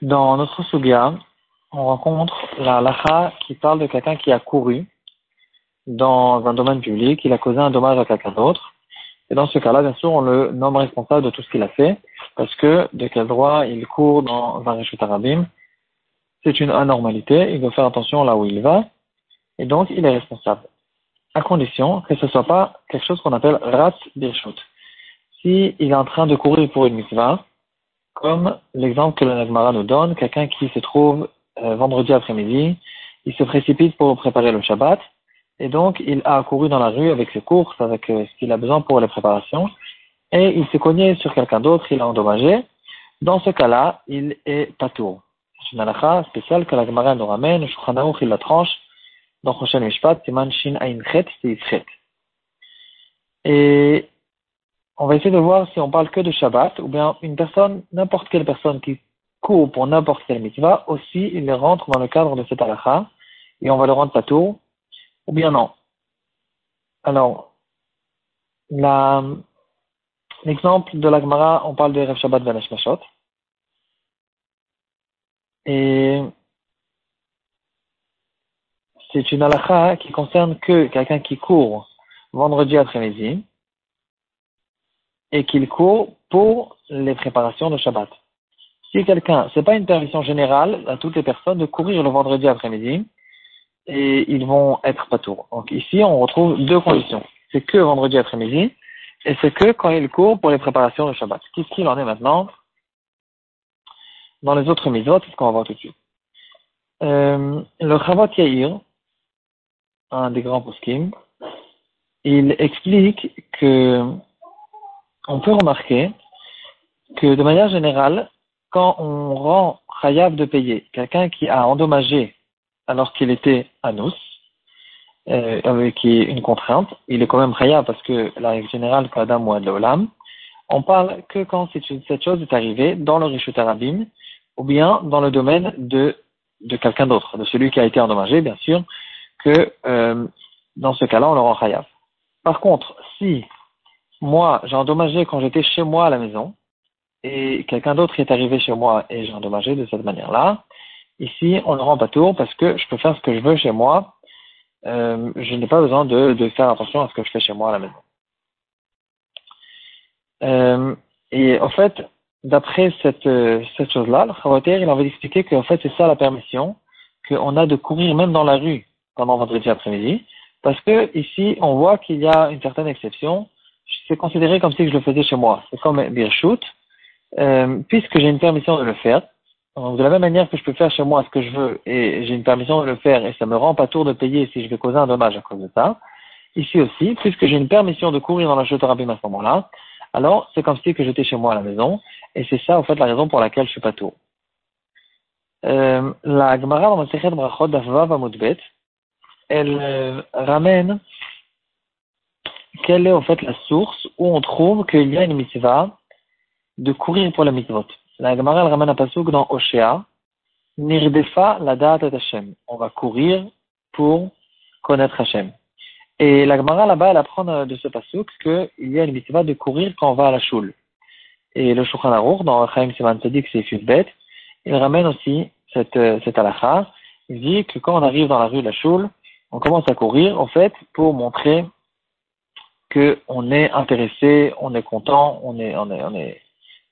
Dans notre Sugia, on rencontre la lacha qui parle de quelqu'un qui a couru dans un domaine public, il a causé un dommage à quelqu'un d'autre. Et dans ce cas-là, bien sûr, on le nomme responsable de tout ce qu'il a fait, parce que de quel droit il court dans un Rishut Arabim, c'est une anormalité, il doit faire attention là où il va, et donc il est responsable. À condition que ce ne soit pas quelque chose qu'on appelle rat birshut. Si il est en train de courir pour une mitzvah, comme l'exemple que le Nagmara nous donne, quelqu'un qui se trouve euh, vendredi après-midi, il se précipite pour préparer le Shabbat, et donc il a couru dans la rue avec ses courses, avec euh, ce qu'il a besoin pour les préparations, et il s'est cogné sur quelqu'un d'autre, il a endommagé. Dans ce cas-là, il est patour. C'est une halakha spéciale que la Gemara nous ramène, Shulchan il la tranche, dans Choshen Mishpat, Siman Shin Ain Chet, c'est Et on va essayer de voir si on parle que de Shabbat, ou bien une personne, n'importe quelle personne qui court pour n'importe quelle mitzvah, aussi il rentre dans le cadre de cette halakha, et on va le rendre patour, ou bien non. Alors, l'exemple de l'Agmara, on parle de Rev Shabbat Vanesh Mashot. Et c'est une halakha qui concerne que quelqu'un qui court vendredi après-midi et qu'il court pour les préparations de Shabbat. Si quelqu'un, c'est pas une permission générale à toutes les personnes de courir le vendredi après-midi et ils vont être pas tours. Donc ici, on retrouve deux conditions. C'est que vendredi après-midi et c'est que quand ils courent pour les préparations de Shabbat. Qu'est-ce qu'il en est maintenant? Dans les autres mitzvot, c'est ce qu'on va voir tout de suite? Euh, le Chavot Yair, un des grands poskim, il explique que on peut remarquer que de manière générale, quand on rend Chayav de payer quelqu'un qui a endommagé alors qu'il était Anus, euh, qui est une contrainte, il est quand même Chayav parce que la règle générale, Kadam ou Adlolam, on parle que quand cette chose est arrivée dans le Rishut Arabim, ou bien dans le domaine de, de quelqu'un d'autre, de celui qui a été endommagé, bien sûr, que euh, dans ce cas-là, on le rend chayav. Par contre, si moi, j'ai endommagé quand j'étais chez moi à la maison, et quelqu'un d'autre est arrivé chez moi et j'ai endommagé de cette manière-là, ici, on le rend pas tour parce que je peux faire ce que je veux chez moi. Euh, je n'ai pas besoin de, de, faire attention à ce que je fais chez moi à la maison. Euh, et en fait, d'après cette, cette chose-là, le Chavoter, il avait expliqué qu'en fait, c'est ça la permission qu'on a de courir même dans la rue pendant vendredi après-midi, parce que ici, on voit qu'il y a une certaine exception. C'est considéré comme si je le faisais chez moi. C'est comme Birchut, euh, puisque j'ai une permission de le faire. Donc, de la même manière que je peux faire chez moi ce que je veux et j'ai une permission de le faire et ça me rend pas tour de payer si je vais causer un dommage à cause de ça. Ici aussi, puisque j'ai une permission de courir dans la chute à ce moment-là, alors c'est comme si que j'étais chez moi à la maison et c'est ça, en fait, la raison pour laquelle je suis pas tour. Euh, la Gemara dans Brachot Amudbet, elle euh, ramène quelle est en fait la source où on trouve qu'il y a une mitzvah de courir pour la mitzvot. La Gemara elle ramène un pasuk dans Oshéa, Nirdefa la date Hashem. On va courir pour connaître Hashem. Et la Gemara là-bas, elle apprend de ce pasuk qu'il y a une mitzvah de courir quand on va à la choule. Et le Shulchan Aruch, dans Chaim Siman Tzadik, c'est bête, il ramène aussi cette, euh, cette. Il dit que quand on arrive dans la rue de la Choule, on commence à courir, en fait, pour montrer qu'on est intéressé, on est content, on est, on est, on est,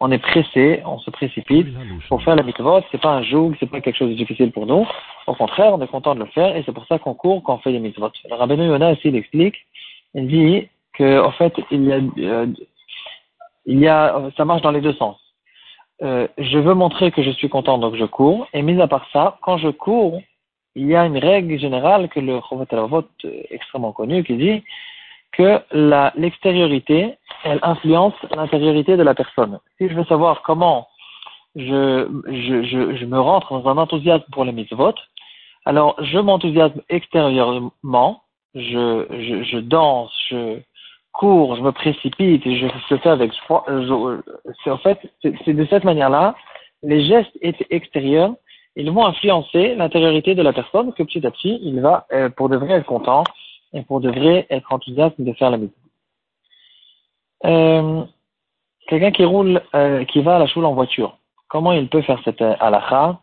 on est pressé, on se précipite pour faire la mitzvot. C'est pas un joug, c'est pas quelque chose de difficile pour nous. Au contraire, on est content de le faire et c'est pour ça qu'on court quand on fait les mitzvot. Le rabbin Yona aussi l'explique. Il dit que, en fait, il y a, euh, il y a, ça marche dans les deux sens. Euh, je veux montrer que je suis content, donc je cours. Et mis à part ça, quand je cours, il y a une règle générale que le Chovat euh, extrêmement connu qui dit que l'extériorité, elle influence l'intériorité de la personne. Si je veux savoir comment je, je, je, je me rentre dans un enthousiasme pour les mitzvot, alors je m'enthousiasme extérieurement, je, je, je danse, je cours, je me précipite je le fais avec froid. C'est en fait, c'est de cette manière-là, les gestes extérieurs ils vont influencer l'intériorité de la personne que petit à petit, il va, euh, pour de vrai, être content et pour de vrai être enthousiaste de faire la musique. Euh, quelqu'un qui roule, euh, qui va à la choule en voiture, comment il peut faire cette euh, halakha?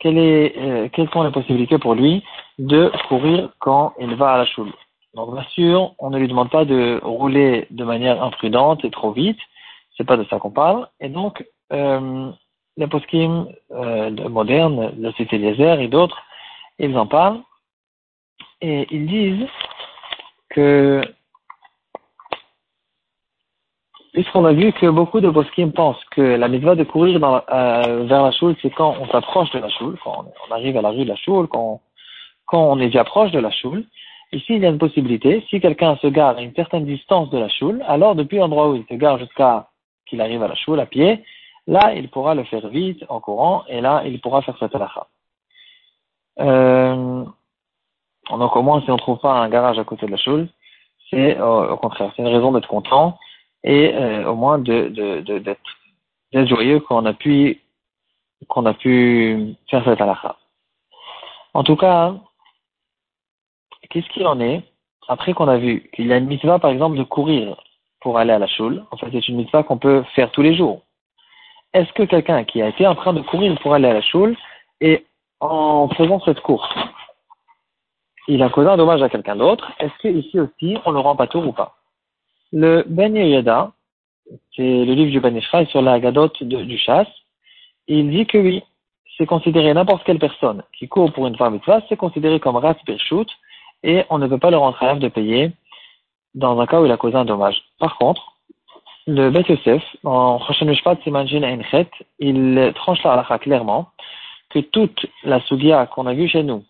Quelles sont les possibilités pour lui de courir quand il va à la choule? Donc bien sûr, on ne lui demande pas de rouler de manière imprudente et trop vite, c'est pas de ça qu'on parle. Et donc, les poskim modernes, le Cité et d'autres, ils en parlent et ils disent puisqu'on a vu que beaucoup de poskim pensent que la mitzvah de courir euh, vers la choule, c'est quand on s'approche de la choule, quand on arrive à la rue de la choule, quand, on est déjà proche de la choule. Ici, il y a une possibilité. Si quelqu'un se gare à une certaine distance de la choule, alors depuis l'endroit où il se gare jusqu'à qu'il arrive à la choule à pied, là, il pourra le faire vite, en courant, et là, il pourra faire cette halakha. Euh, donc au moins, si on ne trouve pas un garage à côté de la choule, c'est euh, au contraire, c'est une raison d'être content et euh, au moins d'être joyeux qu'on a pu qu'on a pu faire cette halakha. En tout cas, qu'est-ce qu'il en est? Après qu'on a vu qu'il y a une mitzvah par exemple de courir pour aller à la choule. En fait, c'est une mitzvah qu'on peut faire tous les jours. Est-ce que quelqu'un qui a été en train de courir pour aller à la choule et en faisant cette course, il a causé un dommage à quelqu'un d'autre, est-ce que ici aussi on le rend pas tour ou pas? Le Ben Yada, c'est le livre du Ben Ishraï sur la gadote du chasse, il dit que oui, c'est considéré n'importe quelle personne qui court pour une femme mitzvah, c'est considéré comme rat birshut, et on ne peut pas le rendre à de payer dans un cas où il a causé un dommage. Par contre, le Bet Yosef, en Choshen Mishpat Enchet, il tranche la halakha clairement que toute la sugia qu'on a vue chez nous,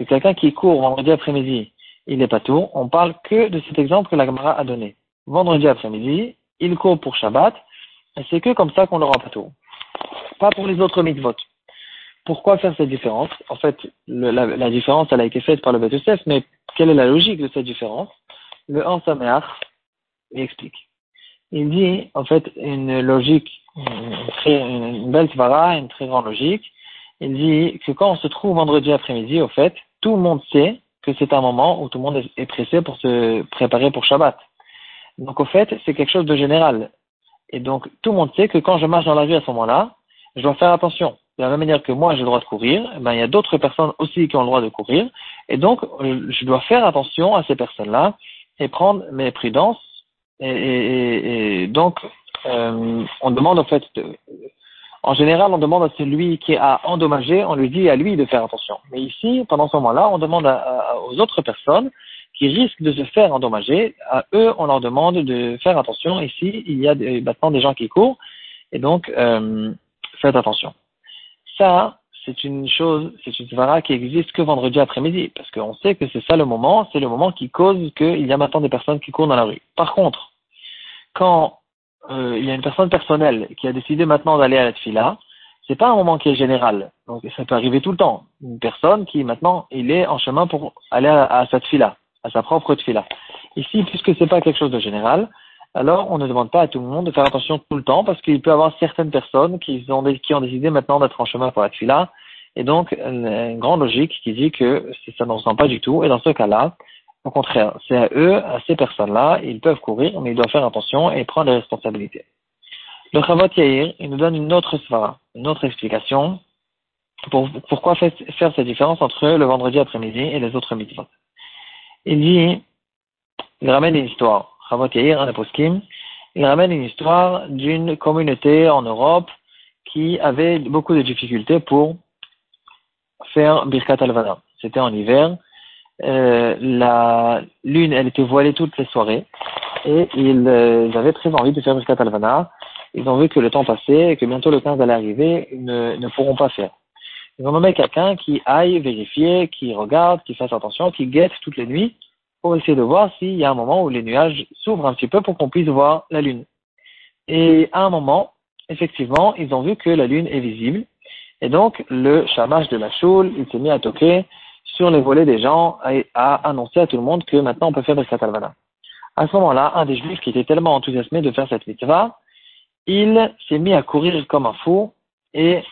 que quelqu'un qui court vendredi après-midi, il n'est pas tout, on parle que de cet exemple que la Gemara a donné vendredi après-midi, il court pour Shabbat, c'est que comme ça qu'on l'aura pas tout. Pas pour les autres mitzvot. Pourquoi faire cette différence? En fait, la, différence, elle a été faite par le Beth mais quelle est la logique de cette différence? Le Han explique. Il dit, en fait, une logique, une belle svara, une très grande logique. Il dit que quand on se trouve vendredi après-midi, au fait, tout le monde sait que c'est un moment où tout le monde est pressé pour se préparer pour Shabbat. Donc au fait, c'est quelque chose de général. Et donc tout le monde sait que quand je marche dans la rue à ce moment-là, je dois faire attention. De la même manière que moi j'ai le droit de courir, eh ben, il y a d'autres personnes aussi qui ont le droit de courir. Et donc euh, je dois faire attention à ces personnes-là et prendre mes prudences. Et, donc euh, on demande en fait, en général on demande à celui qui a endommagé, on lui dit à lui de faire attention. Mais ici, pendant ce moment-là, on demande aux autres personnes qui risquent de se faire endommager, à eux, on leur demande de faire attention. Ici, il y a maintenant des gens qui courent, et donc, euh, faites attention. Ça, c'est une chose, c'est une svara qui existe que vendredi après-midi, parce qu'on sait que c'est ça le moment, c'est le moment qui cause qu'il y a maintenant des personnes qui courent dans la rue. Par contre, quand euh, il y a une personne personnelle qui a décidé maintenant d'aller à la tfila, c'est pas un moment qui est général. Donc ça peut arriver tout le temps. Une personne qui maintenant il est en chemin pour aller à, à cette fila à sa propre tfila. Ici, puisque c'est pas quelque chose de général, alors on ne demande pas à tout le monde de faire attention tout le temps parce qu'il peut y avoir certaines personnes qui ont, décidé maintenant d'être en chemin pour la tfila et donc une, grande logique qui dit que ça ne ressemble pas du tout et dans ce cas-là, au contraire, c'est à eux, à ces personnes-là, ils peuvent courir mais ils doivent faire attention et prendre des responsabilités. Le Chavot Yair, il nous donne une autre svara, une autre explication pour, pourquoi faire cette différence entre le vendredi après-midi et les autres mitzvot il dit, il ramène une histoire. il ramène une histoire d'une communauté en Europe qui avait beaucoup de difficultés pour faire Birkat al C'était en hiver. Euh, la lune, elle était voilée toutes les soirées et ils, euh, avaient très envie de faire Birkat al Ils ont vu que le temps passait et que bientôt le 15 allait arriver, ils ne, ne pourront pas faire. Ils ont nommé quelqu'un qui aille vérifier, qui regarde, qui fasse attention, qui guette toutes les nuits pour essayer de voir s'il y a un moment où les nuages s'ouvrent un petit peu pour qu'on puisse voir la lune. Et à un moment, effectivement, ils ont vu que la lune est visible. Et donc, le chamage de la choule, il s'est mis à toquer sur les volets des gens et à annoncer à tout le monde que maintenant on peut faire des katalvana. À ce moment-là, un des juifs qui était tellement enthousiasmé de faire cette mitzvah, il s'est mis à courir comme un fou et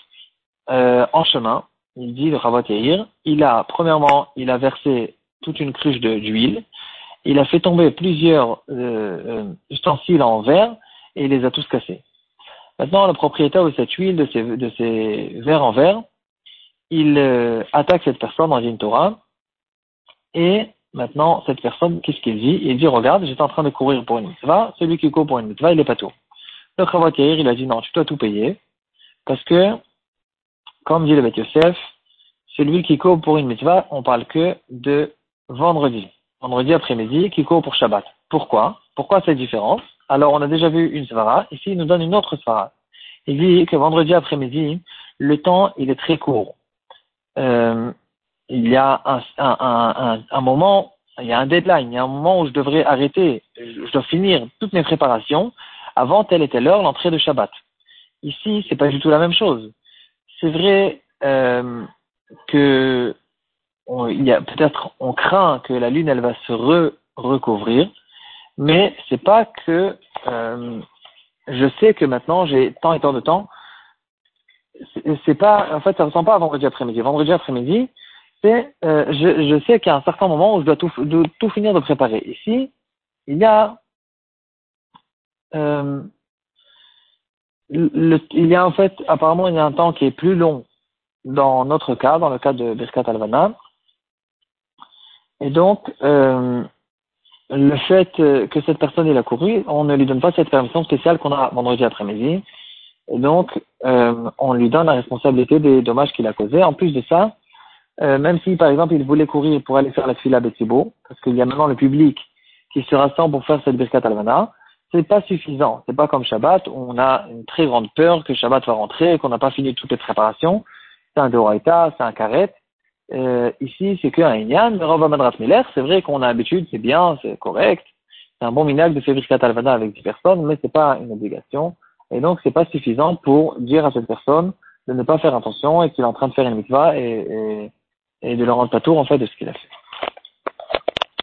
euh, en chemin, il dit le Ravat Yair, il a, premièrement, il a versé toute une cruche d'huile, il a fait tomber plusieurs euh, euh, ustensiles en verre, et il les a tous cassés. Maintenant, le propriétaire de cette huile, de ces, de ces verres en verre, il euh, attaque cette personne dans une Torah, et maintenant, cette personne, qu'est-ce qu'il dit? Il dit, regarde, j'étais en train de courir pour une mitzvah, celui qui court pour une mitzvah, il est pas tout. Le Chavat il a dit, non, tu dois tout payer, parce que, comme dit le Beth Yosef, celui qui court pour une mitzvah, on parle que de vendredi. Vendredi après-midi, qui court pour Shabbat. Pourquoi? Pourquoi cette différence? Alors, on a déjà vu une svara. Ici, il nous donne une autre svara. Il dit que vendredi après-midi, le temps, il est très court. Euh, il y a un, un, un, un, moment, il y a un deadline, il y a un moment où je devrais arrêter, je dois finir toutes mes préparations avant telle et telle heure l'entrée de Shabbat. Ici, c'est pas du tout la même chose. C'est vrai euh, que il y a peut-être on craint que la lune elle va se re recouvrir, mais c'est pas que euh, je sais que maintenant j'ai tant et tant de temps. C'est pas en fait ça ressemble pas à vendredi après-midi. Vendredi après-midi, c'est euh, je, je sais a un certain moment où je dois tout, finir de préparer. Ici, il y a euh, il y a en fait apparemment il y a un temps qui est plus long dans notre cas, dans le cas de Birkat Alvana. Et donc, euh, le fait que cette personne ait la couru, on ne lui donne pas cette permission spéciale qu'on a vendredi après-midi. Et donc, euh, on lui donne la responsabilité des dommages qu'il a causés. En plus de ça, euh, même si, par exemple, il voulait courir pour aller faire la fila Betsibo, parce qu'il y a maintenant le public qui se rassemble pour faire cette Birkat Alvana, c'est pas suffisant. C'est pas comme Shabbat, où on a une très grande peur que Shabbat va rentrer et qu'on n'a pas fini toutes les préparations c'est un Doraita, c'est un Karet. Euh, ici, c'est qu'un Inyan, mais c'est vrai qu'on a l'habitude, c'est bien, c'est correct. C'est un bon minag de faire Birkat Alvana avec 10 personnes, mais c'est pas une obligation. Et donc, c'est pas suffisant pour dire à cette personne de ne pas faire attention et qu'il est en train de faire une mitzvah et, et, et de le rendre pas tour, en fait, de ce qu'il a fait.